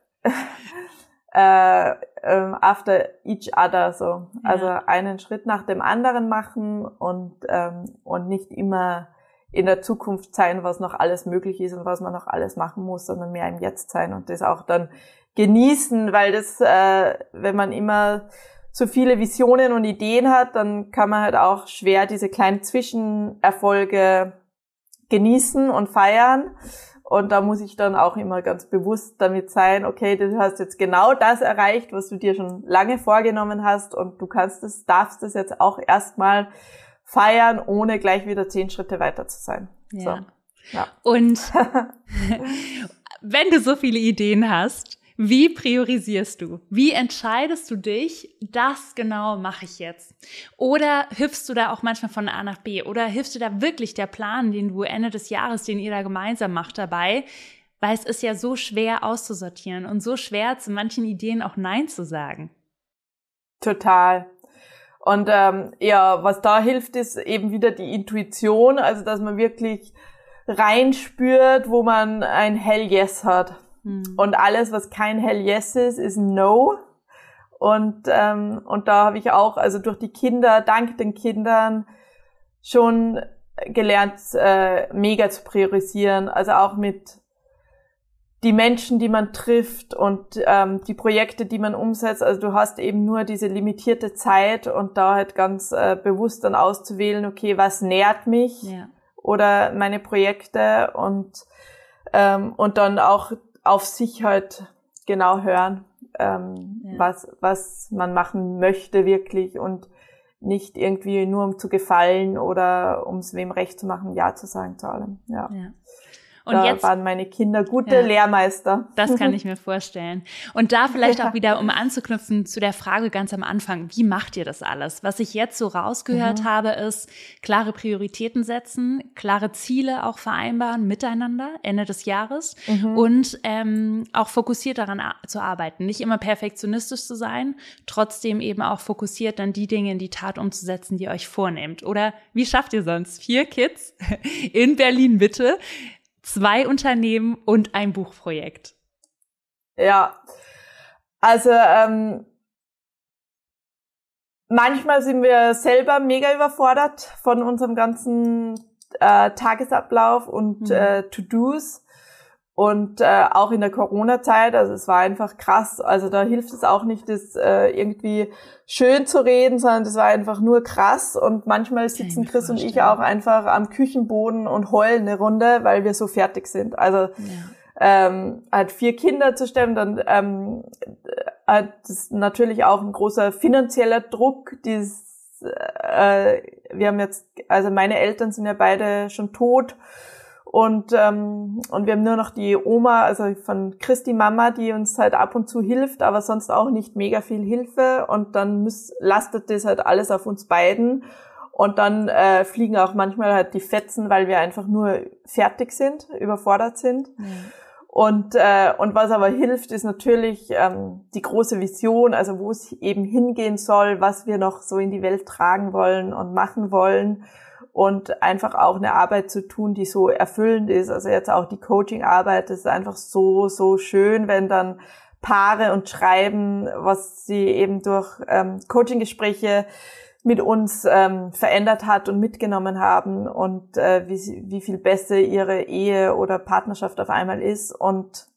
Speaker 1: äh, äh, after each other, so ja. also einen Schritt nach dem anderen machen und ähm, und nicht immer in der Zukunft sein, was noch alles möglich ist und was man noch alles machen muss, sondern mehr im Jetzt sein und das auch dann genießen, weil das, äh, wenn man immer so viele Visionen und Ideen hat, dann kann man halt auch schwer diese kleinen Zwischenerfolge genießen und feiern. Und da muss ich dann auch immer ganz bewusst damit sein, okay, du hast jetzt genau das erreicht, was du dir schon lange vorgenommen hast und du kannst es, darfst es jetzt auch erstmal feiern, ohne gleich wieder zehn Schritte weiter zu sein.
Speaker 2: Ja. So, ja. Und wenn du so viele Ideen hast, wie priorisierst du? Wie entscheidest du dich, das genau mache ich jetzt? Oder hüpfst du da auch manchmal von A nach B? Oder hilfst du da wirklich der Plan, den du Ende des Jahres, den ihr da gemeinsam macht, dabei? Weil es ist ja so schwer auszusortieren und so schwer zu manchen Ideen auch Nein zu sagen.
Speaker 1: Total. Und ähm, ja, was da hilft, ist eben wieder die Intuition, also dass man wirklich reinspürt, wo man ein Hell Yes hat. Mhm. Und alles, was kein Hell Yes ist, ist No. Und, ähm, und da habe ich auch, also durch die Kinder, dank den Kindern, schon gelernt, äh, mega zu priorisieren. Also auch mit die Menschen, die man trifft und ähm, die Projekte, die man umsetzt. Also du hast eben nur diese limitierte Zeit und da halt ganz äh, bewusst dann auszuwählen, okay, was nährt mich ja. oder meine Projekte und ähm, und dann auch auf sich halt genau hören, ähm, ja. was was man machen möchte wirklich und nicht irgendwie nur um zu gefallen oder um es wem recht zu machen, ja zu sagen zu allem. Ja. ja. Und da jetzt waren meine Kinder gute ja, Lehrmeister.
Speaker 2: Das kann ich mir vorstellen. Und da vielleicht auch wieder, um anzuknüpfen zu der Frage ganz am Anfang, wie macht ihr das alles? Was ich jetzt so rausgehört mhm. habe, ist klare Prioritäten setzen, klare Ziele auch vereinbaren miteinander Ende des Jahres mhm. und ähm, auch fokussiert daran zu arbeiten. Nicht immer perfektionistisch zu sein, trotzdem eben auch fokussiert dann die Dinge in die Tat umzusetzen, die ihr euch vornehmt. Oder wie schafft ihr sonst vier Kids in Berlin Mitte? Zwei Unternehmen und ein Buchprojekt.
Speaker 1: Ja, also ähm, manchmal sind wir selber mega überfordert von unserem ganzen äh, Tagesablauf und mhm. äh, To-Dos. Und äh, auch in der Corona-Zeit, also es war einfach krass. Also da hilft es auch nicht, das äh, irgendwie schön zu reden, sondern das war einfach nur krass. Und manchmal sitzen Chris und ich auch einfach am Küchenboden und heulen eine Runde, weil wir so fertig sind. Also ja. ähm, halt vier Kinder zu stemmen, dann ähm, hat das natürlich auch ein großer finanzieller Druck. Dieses, äh, wir haben jetzt, also meine Eltern sind ja beide schon tot und, ähm, und wir haben nur noch die Oma, also von Christi Mama, die uns halt ab und zu hilft, aber sonst auch nicht mega viel Hilfe. Und dann muss, lastet das halt alles auf uns beiden. Und dann äh, fliegen auch manchmal halt die Fetzen, weil wir einfach nur fertig sind, überfordert sind. Mhm. Und, äh, und was aber hilft, ist natürlich ähm, die große Vision, also wo es eben hingehen soll, was wir noch so in die Welt tragen wollen und machen wollen und einfach auch eine Arbeit zu tun, die so erfüllend ist. Also jetzt auch die Coaching-Arbeit ist einfach so, so schön, wenn dann Paare und Schreiben, was sie eben durch ähm, Coaching-Gespräche mit uns ähm, verändert hat und mitgenommen haben und äh, wie, wie viel besser ihre Ehe oder Partnerschaft auf einmal ist und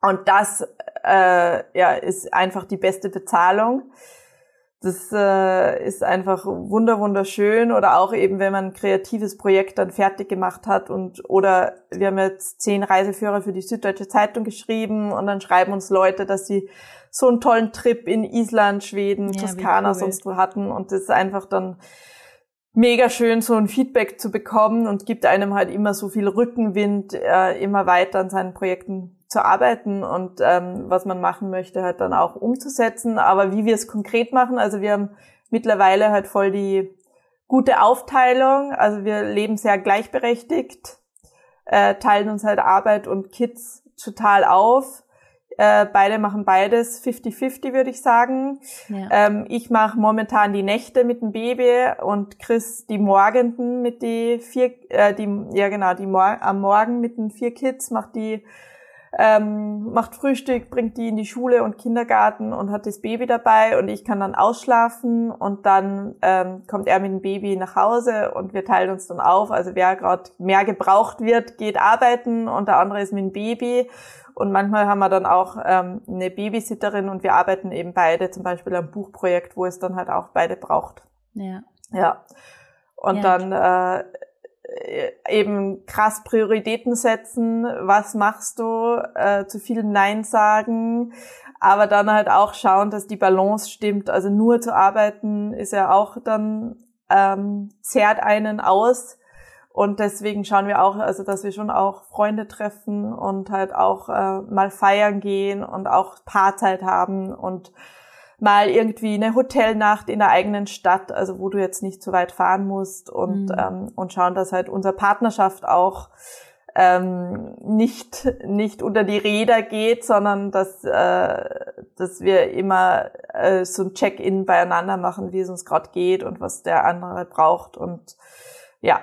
Speaker 1: und das äh, ja ist einfach die beste Bezahlung. Das äh, ist einfach wunder wunderschön. Oder auch eben, wenn man ein kreatives Projekt dann fertig gemacht hat und oder wir haben jetzt zehn Reiseführer für die Süddeutsche Zeitung geschrieben und dann schreiben uns Leute, dass sie so einen tollen Trip in Island, Schweden, ja, Toskana cool. sonst wo hatten. Und das ist einfach dann mega schön, so ein Feedback zu bekommen und gibt einem halt immer so viel Rückenwind, äh, immer weiter an seinen Projekten zu arbeiten und ähm, was man machen möchte, halt dann auch umzusetzen. Aber wie wir es konkret machen, also wir haben mittlerweile halt voll die gute Aufteilung. Also wir leben sehr gleichberechtigt, äh, teilen uns halt Arbeit und Kids total auf. Äh, beide machen beides 50-50, würde ich sagen. Ja. Ähm, ich mache momentan die Nächte mit dem Baby und Chris die Morgenden mit die vier, äh, die, ja genau, die Mor am Morgen mit den vier Kids, macht die ähm, macht Frühstück, bringt die in die Schule und Kindergarten und hat das Baby dabei und ich kann dann ausschlafen und dann ähm, kommt er mit dem Baby nach Hause und wir teilen uns dann auf. Also wer gerade mehr gebraucht wird, geht arbeiten und der andere ist mit dem Baby. Und manchmal haben wir dann auch ähm, eine Babysitterin und wir arbeiten eben beide, zum Beispiel am Buchprojekt, wo es dann halt auch beide braucht.
Speaker 2: Ja.
Speaker 1: Ja. Und ja. dann äh, eben krass Prioritäten setzen, was machst du, äh, zu viel Nein sagen, aber dann halt auch schauen, dass die Balance stimmt. Also nur zu arbeiten ist ja auch dann ähm, zehrt einen aus. Und deswegen schauen wir auch, also dass wir schon auch Freunde treffen und halt auch äh, mal feiern gehen und auch Paarzeit haben und mal irgendwie eine Hotelnacht in der eigenen Stadt, also wo du jetzt nicht so weit fahren musst und, mhm. ähm, und schauen, dass halt unsere Partnerschaft auch ähm, nicht, nicht unter die Räder geht, sondern dass, äh, dass wir immer äh, so ein Check-in beieinander machen, wie es uns gerade geht und was der andere braucht und ja,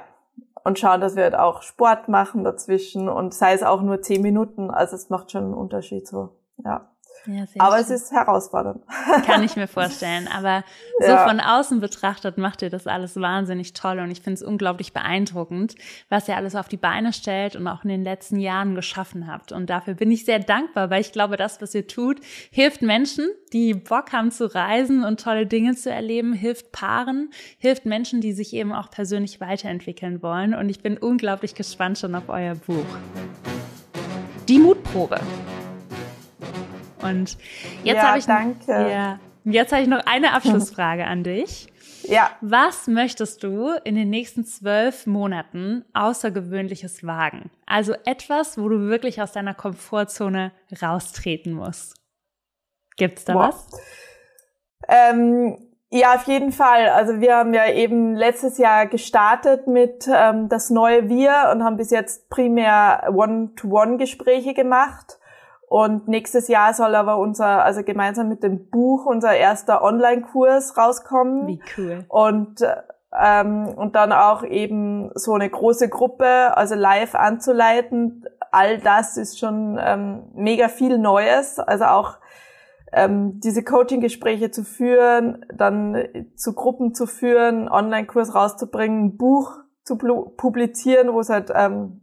Speaker 1: und schauen, dass wir halt auch Sport machen dazwischen und sei es auch nur zehn Minuten, also es macht schon einen Unterschied so, ja. Ja, Aber schön. es ist herausfordernd.
Speaker 2: Kann ich mir vorstellen. Aber so ja. von außen betrachtet macht ihr das alles wahnsinnig toll und ich finde es unglaublich beeindruckend, was ihr alles auf die Beine stellt und auch in den letzten Jahren geschaffen habt. Und dafür bin ich sehr dankbar, weil ich glaube, das, was ihr tut, hilft Menschen, die Bock haben zu reisen und tolle Dinge zu erleben, hilft Paaren, hilft Menschen, die sich eben auch persönlich weiterentwickeln wollen. Und ich bin unglaublich gespannt schon auf euer Buch. Die Mutprobe. Und jetzt ja, habe ich
Speaker 1: danke.
Speaker 2: Ja, jetzt habe ich noch eine Abschlussfrage an dich.
Speaker 1: Ja.
Speaker 2: Was möchtest du in den nächsten zwölf Monaten Außergewöhnliches wagen? Also etwas, wo du wirklich aus deiner Komfortzone raustreten musst. Gibt's da Boah. was?
Speaker 1: Ähm, ja, auf jeden Fall. Also wir haben ja eben letztes Jahr gestartet mit ähm, das neue Wir und haben bis jetzt primär One-to-One-Gespräche gemacht. Und nächstes Jahr soll aber unser, also gemeinsam mit dem Buch, unser erster Online-Kurs rauskommen.
Speaker 2: Wie cool.
Speaker 1: Und, ähm, und dann auch eben so eine große Gruppe, also live anzuleiten. All das ist schon ähm, mega viel Neues. Also auch ähm, diese Coaching-Gespräche zu führen, dann zu Gruppen zu führen, Online-Kurs rauszubringen, ein Buch zu publizieren, wo es halt ähm,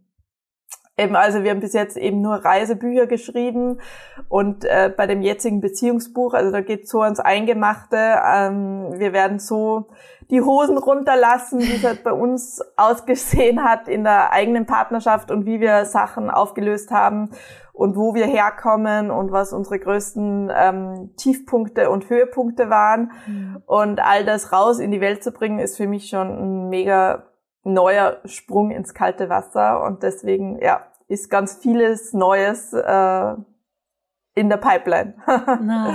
Speaker 1: Eben, also wir haben bis jetzt eben nur Reisebücher geschrieben und äh, bei dem jetzigen Beziehungsbuch, also da geht so ans Eingemachte. Ähm, wir werden so die Hosen runterlassen, wie es halt bei uns ausgesehen hat in der eigenen Partnerschaft und wie wir Sachen aufgelöst haben und wo wir herkommen und was unsere größten ähm, Tiefpunkte und Höhepunkte waren. Mhm. Und all das raus in die Welt zu bringen, ist für mich schon ein mega neuer Sprung ins kalte Wasser und deswegen ja ist ganz vieles Neues äh, in der Pipeline.
Speaker 2: no.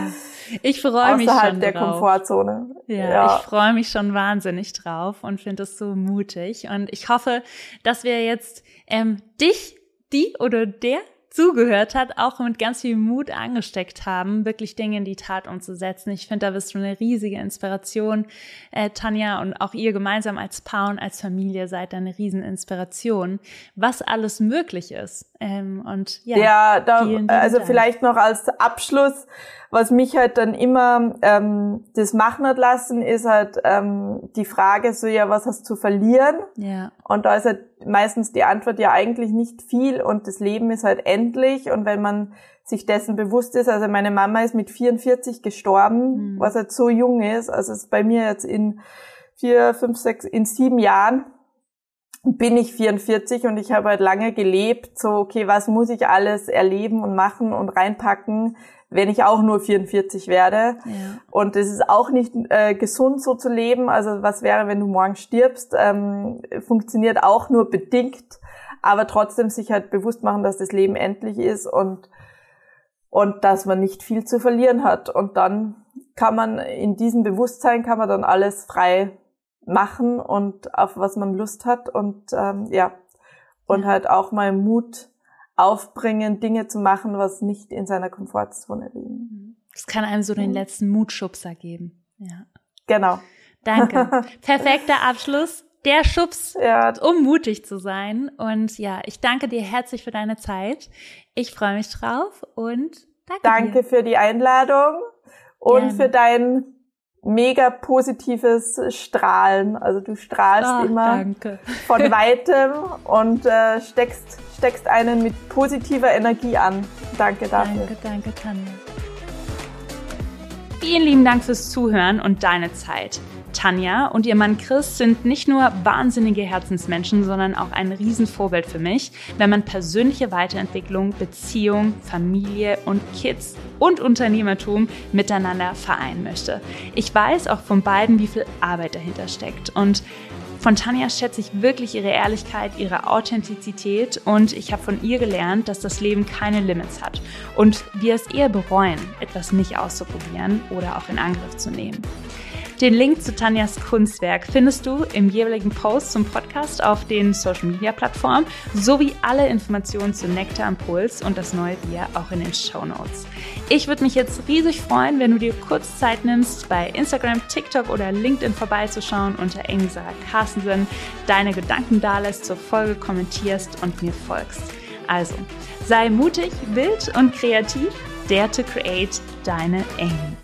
Speaker 2: Ich freue mich schon
Speaker 1: der
Speaker 2: drauf.
Speaker 1: Komfortzone.
Speaker 2: Ja, ja. ich freue mich schon wahnsinnig drauf und finde es so mutig und ich hoffe, dass wir jetzt ähm, dich, die oder der zugehört hat, auch mit ganz viel Mut angesteckt haben, wirklich Dinge in die Tat umzusetzen. Ich finde, da bist du eine riesige Inspiration, äh, Tanja, und auch ihr gemeinsam als Paar und als Familie seid da eine Rieseninspiration, was alles möglich ist. Ähm, und ja,
Speaker 1: ja da, also Dank. vielleicht noch als Abschluss, was mich halt dann immer ähm, das machen hat lassen, ist halt ähm, die Frage so, ja, was hast du zu verlieren?
Speaker 2: Ja.
Speaker 1: Und da ist halt meistens die Antwort ja eigentlich nicht viel und das Leben ist halt endlich und wenn man sich dessen bewusst ist, also meine Mama ist mit 44 gestorben, mhm. was halt so jung ist, also es ist bei mir jetzt in vier, fünf, sechs, in sieben Jahren bin ich 44 und ich habe halt lange gelebt, so, okay, was muss ich alles erleben und machen und reinpacken, wenn ich auch nur 44 werde. Ja. Und es ist auch nicht äh, gesund, so zu leben. Also was wäre, wenn du morgen stirbst? Ähm, funktioniert auch nur bedingt, aber trotzdem sich halt bewusst machen, dass das Leben endlich ist und und dass man nicht viel zu verlieren hat. Und dann kann man in diesem Bewusstsein kann man dann alles frei machen und auf was man Lust hat und ähm, ja und halt auch mal Mut aufbringen, Dinge zu machen, was nicht in seiner Komfortzone liegen.
Speaker 2: Das kann einem so den mhm. letzten Mutschubser geben. Ja.
Speaker 1: Genau.
Speaker 2: Danke. Perfekter Abschluss. Der Schubs, ja. um mutig zu sein. Und ja, ich danke dir herzlich für deine Zeit. Ich freue mich drauf und danke.
Speaker 1: Danke
Speaker 2: dir.
Speaker 1: für die Einladung und Gerne. für dein mega positives Strahlen. Also du strahlst oh, immer
Speaker 2: danke.
Speaker 1: von weitem und äh, steckst, steckst einen mit positiver Energie an. Danke dafür.
Speaker 2: Danke, danke, Tanja. Vielen lieben Dank fürs Zuhören und deine Zeit. Tanja und ihr Mann Chris sind nicht nur wahnsinnige Herzensmenschen, sondern auch ein Riesenvorbild für mich, wenn man persönliche Weiterentwicklung, Beziehung, Familie und Kids und Unternehmertum miteinander vereinen möchte. Ich weiß auch von beiden, wie viel Arbeit dahinter steckt und von Tanja schätze ich wirklich ihre Ehrlichkeit, ihre Authentizität und ich habe von ihr gelernt, dass das Leben keine Limits hat und wir es eher bereuen, etwas nicht auszuprobieren oder auch in Angriff zu nehmen. Den Link zu Tanjas Kunstwerk findest du im jeweiligen Post zum Podcast auf den Social Media Plattformen sowie alle Informationen zu Nektar Impuls und das neue Bier auch in den Show Notes. Ich würde mich jetzt riesig freuen, wenn du dir kurz Zeit nimmst, bei Instagram, TikTok oder LinkedIn vorbeizuschauen unter Sarah Carstensen, deine Gedanken dalässt, zur Folge kommentierst und mir folgst. Also, sei mutig, wild und kreativ, dare to create deine Amy.